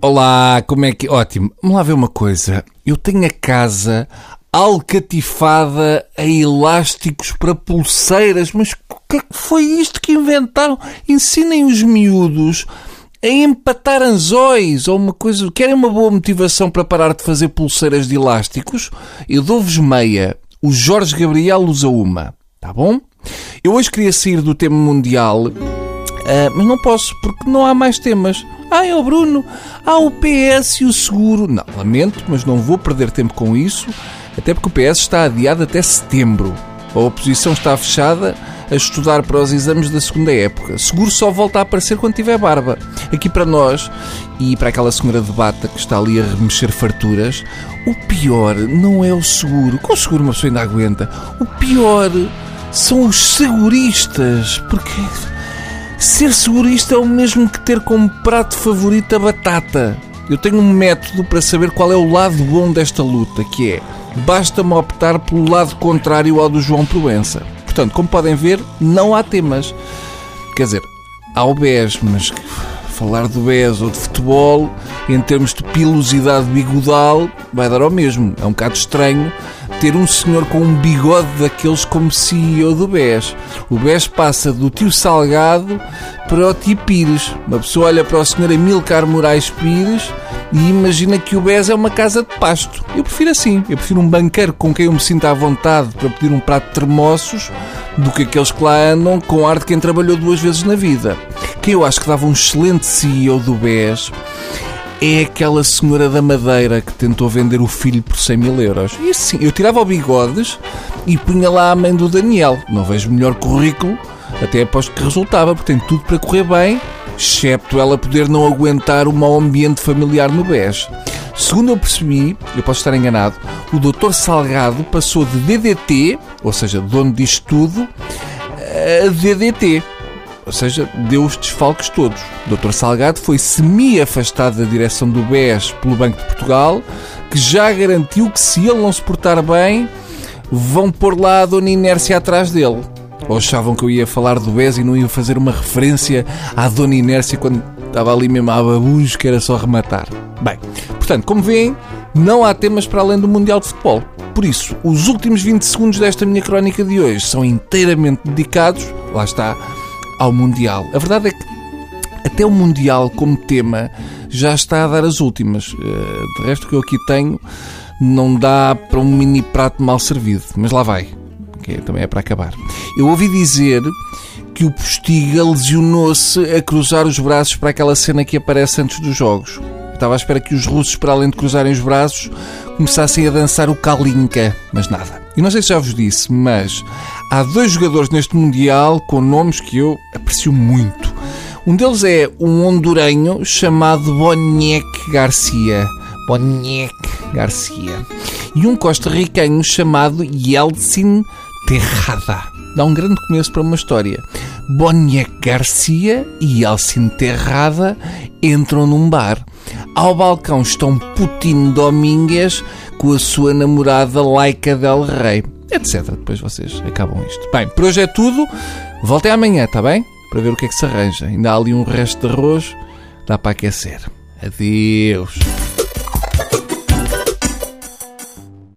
Olá, como é que. Ótimo. Vamos lá ver uma coisa. Eu tenho a casa alcatifada a elásticos para pulseiras, mas o que é que foi isto que inventaram? Ensinem os miúdos a empatar anzóis ou uma coisa. Querem uma boa motivação para parar de fazer pulseiras de elásticos? Eu dou-vos meia. O Jorge Gabriel usa uma. Tá bom? Eu hoje queria sair do tema mundial, ah, mas não posso porque não há mais temas. Ah, é o Bruno. Há o PS e o seguro. Não, lamento, mas não vou perder tempo com isso, até porque o PS está adiado até setembro. A oposição está fechada a estudar para os exames da segunda época. Seguro só volta a aparecer quando tiver barba. Aqui para nós e para aquela senhora de bata que está ali a remexer farturas, o pior não é o seguro. Com o seguro uma pessoa ainda aguenta. O pior são os seguristas. Porque Ser segurista é o mesmo que ter como prato favorito a batata. Eu tenho um método para saber qual é o lado bom desta luta, que é basta-me optar pelo lado contrário ao do João Proença. Portanto, como podem ver, não há temas. Quer dizer, há o BES, mas falar do BES ou de futebol, em termos de pilosidade bigodal, vai dar ao mesmo. É um bocado estranho ter um senhor com um bigode daqueles como CEO do BES. O BES passa do tio Salgado para o tio Pires. Uma pessoa olha para o senhor Amilcar Moraes Pires e imagina que o BES é uma casa de pasto. Eu prefiro assim. Eu prefiro um banqueiro com quem eu me sinta à vontade para pedir um prato de termossos do que aqueles que lá andam com ar de quem trabalhou duas vezes na vida. Quem eu acho que dava um excelente CEO do BES é aquela senhora da Madeira que tentou vender o filho por 100 mil euros. E assim, eu tirava o bigodes e punha lá a mãe do Daniel. Não vejo melhor currículo, até aposto que resultava, porque tem tudo para correr bem, excepto ela poder não aguentar o mau ambiente familiar no BES. Segundo eu percebi, eu posso estar enganado, o Dr. Salgado passou de DDT, ou seja, dono disto tudo, a DDT ou seja, deu os desfalques todos. Dr. Salgado foi semi-afastado da direção do BES pelo Banco de Portugal, que já garantiu que se ele não se portar bem, vão pôr lá a Dona Inércia atrás dele. Ou achavam que eu ia falar do BES e não ia fazer uma referência à Dona Inércia quando estava ali mesmo a babujo, que era só rematar. Bem, portanto, como veem, não há temas para além do Mundial de Futebol. Por isso, os últimos 20 segundos desta minha crónica de hoje são inteiramente dedicados, lá está, ao Mundial. A verdade é que até o Mundial como tema já está a dar as últimas. Eh, de resto, o que eu aqui tenho não dá para um mini prato mal servido, mas lá vai, que também é para acabar. Eu ouvi dizer que o Postiga lesionou-se a cruzar os braços para aquela cena que aparece antes dos jogos. estava à espera que os russos, para além de cruzarem os braços, começassem a dançar o Kalinka, mas nada. E não sei se já vos disse, mas há dois jogadores neste Mundial com nomes que eu aprecio muito. Um deles é um hondurenho chamado Boniek Garcia. Boniek Garcia. E um costarricenho chamado Yeltsin Terrada. Dá um grande começo para uma história. Boniek Garcia e Yeltsin Terrada entram num bar. Ao balcão estão Putin Domingues com a sua namorada Laika Del Rey etc. Depois vocês acabam isto. Bem, por hoje é tudo. Voltem amanhã, está bem? Para ver o que é que se arranja. Ainda há ali um resto de arroz, dá para aquecer. Adeus.